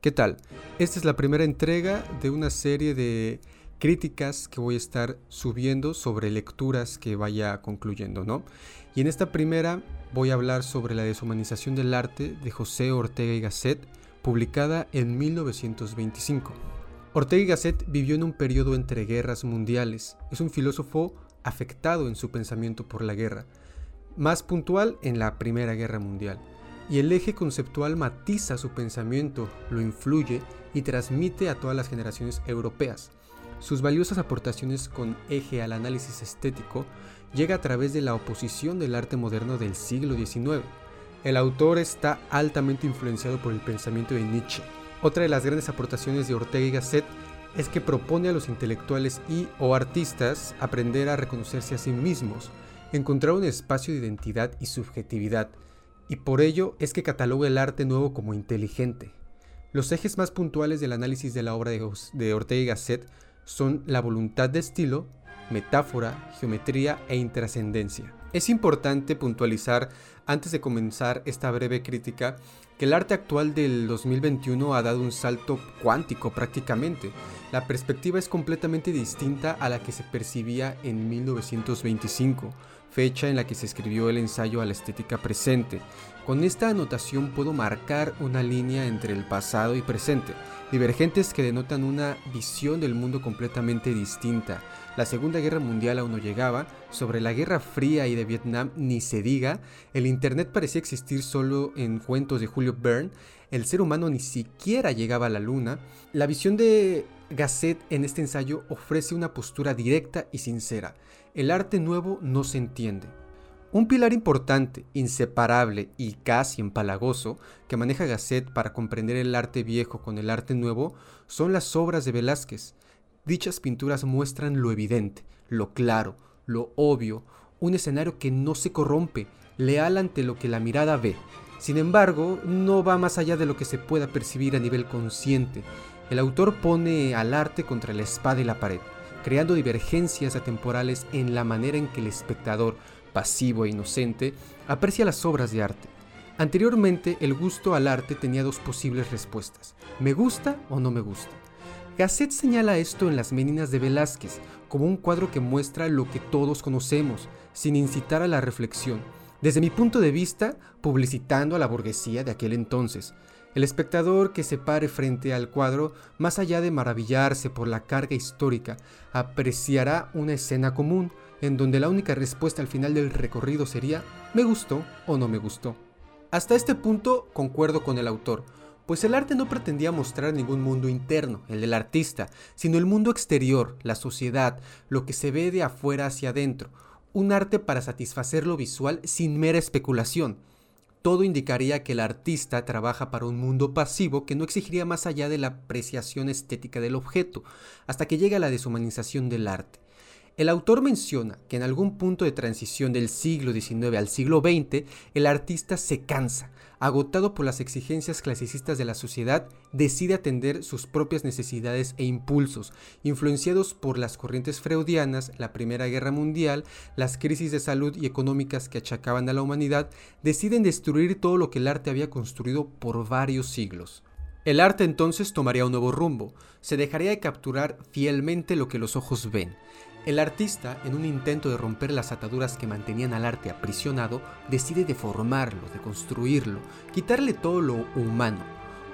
¿Qué tal? Esta es la primera entrega de una serie de críticas que voy a estar subiendo sobre lecturas que vaya concluyendo, ¿no? Y en esta primera voy a hablar sobre la deshumanización del arte de José Ortega y Gasset, publicada en 1925. Ortega y Gasset vivió en un periodo entre guerras mundiales. Es un filósofo afectado en su pensamiento por la guerra, más puntual en la Primera Guerra Mundial y el eje conceptual matiza su pensamiento, lo influye y transmite a todas las generaciones europeas. Sus valiosas aportaciones con eje al análisis estético llega a través de la oposición del arte moderno del siglo XIX. El autor está altamente influenciado por el pensamiento de Nietzsche. Otra de las grandes aportaciones de Ortega y Gasset es que propone a los intelectuales y o artistas aprender a reconocerse a sí mismos, encontrar un espacio de identidad y subjetividad, y por ello es que cataloga el arte nuevo como inteligente. Los ejes más puntuales del análisis de la obra de Ortega y Gasset son la voluntad de estilo, metáfora, geometría e intrascendencia. Es importante puntualizar, antes de comenzar esta breve crítica, que el arte actual del 2021 ha dado un salto cuántico prácticamente. La perspectiva es completamente distinta a la que se percibía en 1925 fecha en la que se escribió el ensayo a la estética presente. Con esta anotación puedo marcar una línea entre el pasado y presente, divergentes que denotan una visión del mundo completamente distinta. La Segunda Guerra Mundial aún no llegaba, sobre la Guerra Fría y de Vietnam ni se diga, el Internet parecía existir solo en cuentos de Julio Verne, el ser humano ni siquiera llegaba a la luna. La visión de Gasset en este ensayo ofrece una postura directa y sincera el arte nuevo no se entiende. Un pilar importante, inseparable y casi empalagoso que maneja Gasset para comprender el arte viejo con el arte nuevo son las obras de Velázquez. Dichas pinturas muestran lo evidente, lo claro, lo obvio, un escenario que no se corrompe, leal ante lo que la mirada ve. Sin embargo, no va más allá de lo que se pueda percibir a nivel consciente. El autor pone al arte contra la espada y la pared creando divergencias atemporales en la manera en que el espectador, pasivo e inocente, aprecia las obras de arte. Anteriormente, el gusto al arte tenía dos posibles respuestas, me gusta o no me gusta. Gasset señala esto en Las Meninas de Velázquez como un cuadro que muestra lo que todos conocemos, sin incitar a la reflexión, desde mi punto de vista, publicitando a la burguesía de aquel entonces, el espectador que se pare frente al cuadro, más allá de maravillarse por la carga histórica, apreciará una escena común en donde la única respuesta al final del recorrido sería me gustó o no me gustó. Hasta este punto concuerdo con el autor, pues el arte no pretendía mostrar ningún mundo interno, el del artista, sino el mundo exterior, la sociedad, lo que se ve de afuera hacia adentro, un arte para satisfacer lo visual sin mera especulación, todo indicaría que el artista trabaja para un mundo pasivo que no exigiría más allá de la apreciación estética del objeto, hasta que llega la deshumanización del arte. El autor menciona que en algún punto de transición del siglo XIX al siglo XX, el artista se cansa, agotado por las exigencias clasicistas de la sociedad, decide atender sus propias necesidades e impulsos, influenciados por las corrientes freudianas, la Primera Guerra Mundial, las crisis de salud y económicas que achacaban a la humanidad, deciden destruir todo lo que el arte había construido por varios siglos. El arte entonces tomaría un nuevo rumbo, se dejaría de capturar fielmente lo que los ojos ven, el artista, en un intento de romper las ataduras que mantenían al arte aprisionado, decide deformarlo, deconstruirlo, quitarle todo lo humano,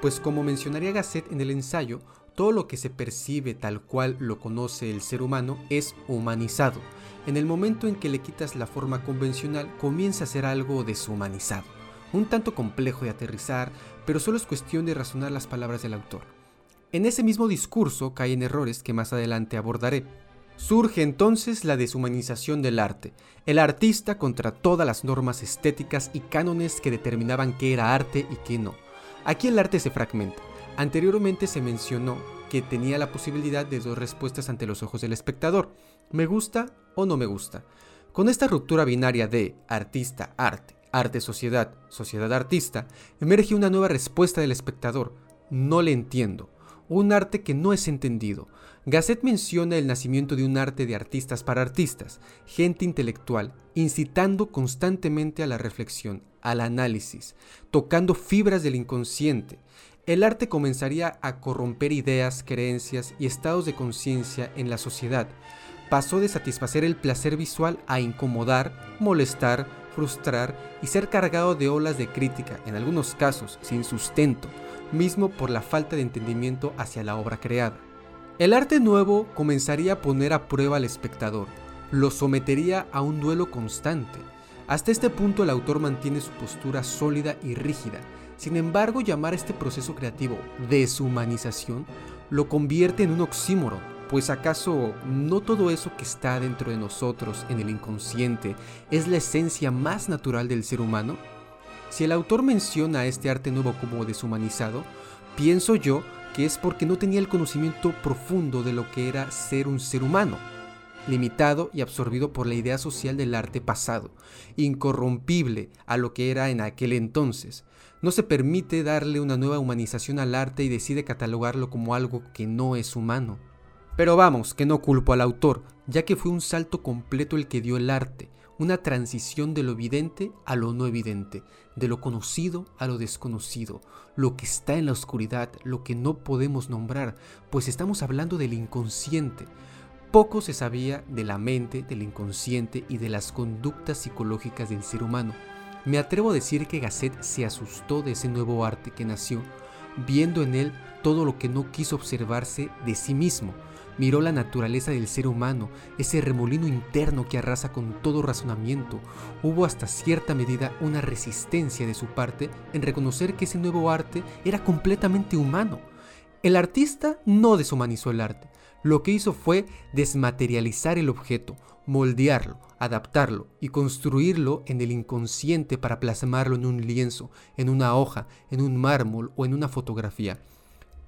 pues como mencionaría Gasset en el ensayo, todo lo que se percibe tal cual lo conoce el ser humano es humanizado. En el momento en que le quitas la forma convencional, comienza a ser algo deshumanizado. Un tanto complejo de aterrizar, pero solo es cuestión de razonar las palabras del autor. En ese mismo discurso caen errores que más adelante abordaré, Surge entonces la deshumanización del arte, el artista contra todas las normas estéticas y cánones que determinaban qué era arte y qué no. Aquí el arte se fragmenta. Anteriormente se mencionó que tenía la posibilidad de dos respuestas ante los ojos del espectador, me gusta o no me gusta. Con esta ruptura binaria de artista-arte, arte-sociedad, sociedad-artista, emerge una nueva respuesta del espectador, no le entiendo, un arte que no es entendido. Gasset menciona el nacimiento de un arte de artistas para artistas, gente intelectual, incitando constantemente a la reflexión, al análisis, tocando fibras del inconsciente. el arte comenzaría a corromper ideas, creencias y estados de conciencia en la sociedad. Pasó de satisfacer el placer visual a incomodar, molestar, frustrar y ser cargado de olas de crítica, en algunos casos sin sustento, mismo por la falta de entendimiento hacia la obra creada. El arte nuevo comenzaría a poner a prueba al espectador, lo sometería a un duelo constante. Hasta este punto el autor mantiene su postura sólida y rígida, sin embargo llamar a este proceso creativo deshumanización lo convierte en un oxímoron, pues acaso no todo eso que está dentro de nosotros en el inconsciente es la esencia más natural del ser humano? Si el autor menciona a este arte nuevo como deshumanizado, pienso yo que es porque no tenía el conocimiento profundo de lo que era ser un ser humano, limitado y absorbido por la idea social del arte pasado, incorrompible a lo que era en aquel entonces. No se permite darle una nueva humanización al arte y decide catalogarlo como algo que no es humano. Pero vamos, que no culpo al autor, ya que fue un salto completo el que dio el arte, una transición de lo evidente a lo no evidente, de lo conocido a lo desconocido, lo que está en la oscuridad, lo que no podemos nombrar, pues estamos hablando del inconsciente. Poco se sabía de la mente, del inconsciente y de las conductas psicológicas del ser humano. Me atrevo a decir que Gasset se asustó de ese nuevo arte que nació, viendo en él todo lo que no quiso observarse de sí mismo, Miró la naturaleza del ser humano, ese remolino interno que arrasa con todo razonamiento. Hubo hasta cierta medida una resistencia de su parte en reconocer que ese nuevo arte era completamente humano. El artista no deshumanizó el arte. Lo que hizo fue desmaterializar el objeto, moldearlo, adaptarlo y construirlo en el inconsciente para plasmarlo en un lienzo, en una hoja, en un mármol o en una fotografía.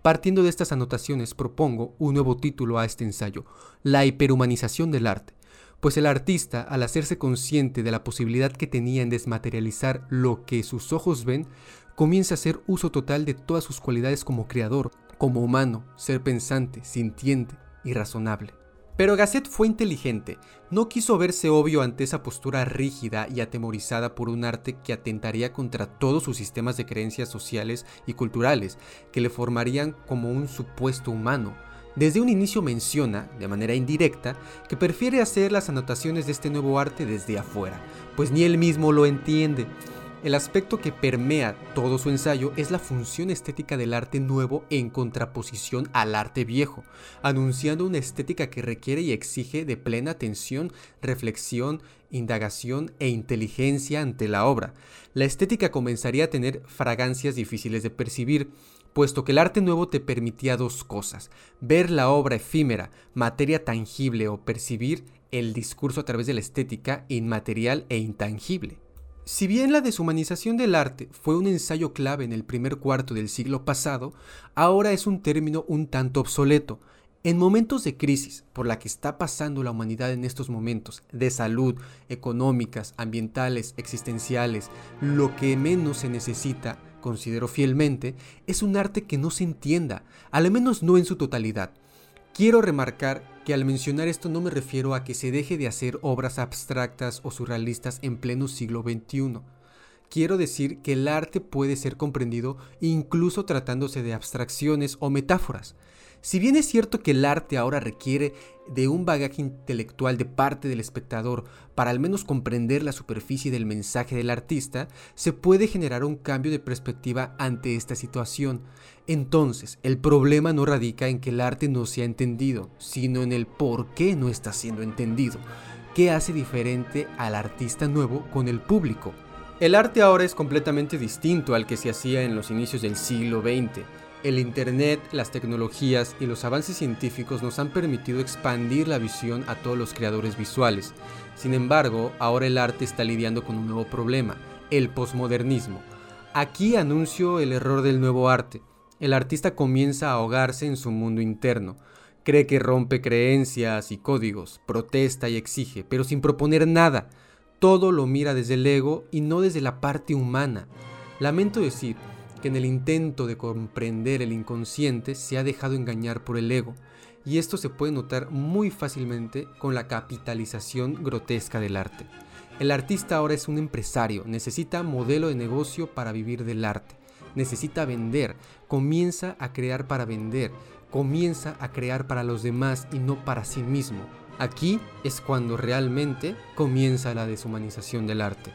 Partiendo de estas anotaciones propongo un nuevo título a este ensayo, La hiperhumanización del arte, pues el artista, al hacerse consciente de la posibilidad que tenía en desmaterializar lo que sus ojos ven, comienza a hacer uso total de todas sus cualidades como creador, como humano, ser pensante, sintiente y razonable. Pero Gasset fue inteligente, no quiso verse obvio ante esa postura rígida y atemorizada por un arte que atentaría contra todos sus sistemas de creencias sociales y culturales, que le formarían como un supuesto humano. Desde un inicio menciona, de manera indirecta, que prefiere hacer las anotaciones de este nuevo arte desde afuera, pues ni él mismo lo entiende. El aspecto que permea todo su ensayo es la función estética del arte nuevo en contraposición al arte viejo, anunciando una estética que requiere y exige de plena atención, reflexión, indagación e inteligencia ante la obra. La estética comenzaría a tener fragancias difíciles de percibir, puesto que el arte nuevo te permitía dos cosas, ver la obra efímera, materia tangible o percibir el discurso a través de la estética inmaterial e intangible. Si bien la deshumanización del arte fue un ensayo clave en el primer cuarto del siglo pasado, ahora es un término un tanto obsoleto. En momentos de crisis, por la que está pasando la humanidad en estos momentos, de salud, económicas, ambientales, existenciales, lo que menos se necesita, considero fielmente, es un arte que no se entienda, al menos no en su totalidad. Quiero remarcar que al mencionar esto no me refiero a que se deje de hacer obras abstractas o surrealistas en pleno siglo XXI. Quiero decir que el arte puede ser comprendido incluso tratándose de abstracciones o metáforas. Si bien es cierto que el arte ahora requiere de un bagaje intelectual de parte del espectador para al menos comprender la superficie del mensaje del artista, se puede generar un cambio de perspectiva ante esta situación. Entonces, el problema no radica en que el arte no sea entendido, sino en el por qué no está siendo entendido. ¿Qué hace diferente al artista nuevo con el público? El arte ahora es completamente distinto al que se hacía en los inicios del siglo XX. El Internet, las tecnologías y los avances científicos nos han permitido expandir la visión a todos los creadores visuales. Sin embargo, ahora el arte está lidiando con un nuevo problema, el posmodernismo. Aquí anuncio el error del nuevo arte. El artista comienza a ahogarse en su mundo interno. Cree que rompe creencias y códigos, protesta y exige, pero sin proponer nada. Todo lo mira desde el ego y no desde la parte humana. Lamento decir, que en el intento de comprender el inconsciente se ha dejado engañar por el ego, y esto se puede notar muy fácilmente con la capitalización grotesca del arte. El artista ahora es un empresario, necesita modelo de negocio para vivir del arte. necesita vender, comienza a crear para vender, comienza a crear para los demás y no para sí mismo. Aquí es cuando realmente comienza la deshumanización del arte.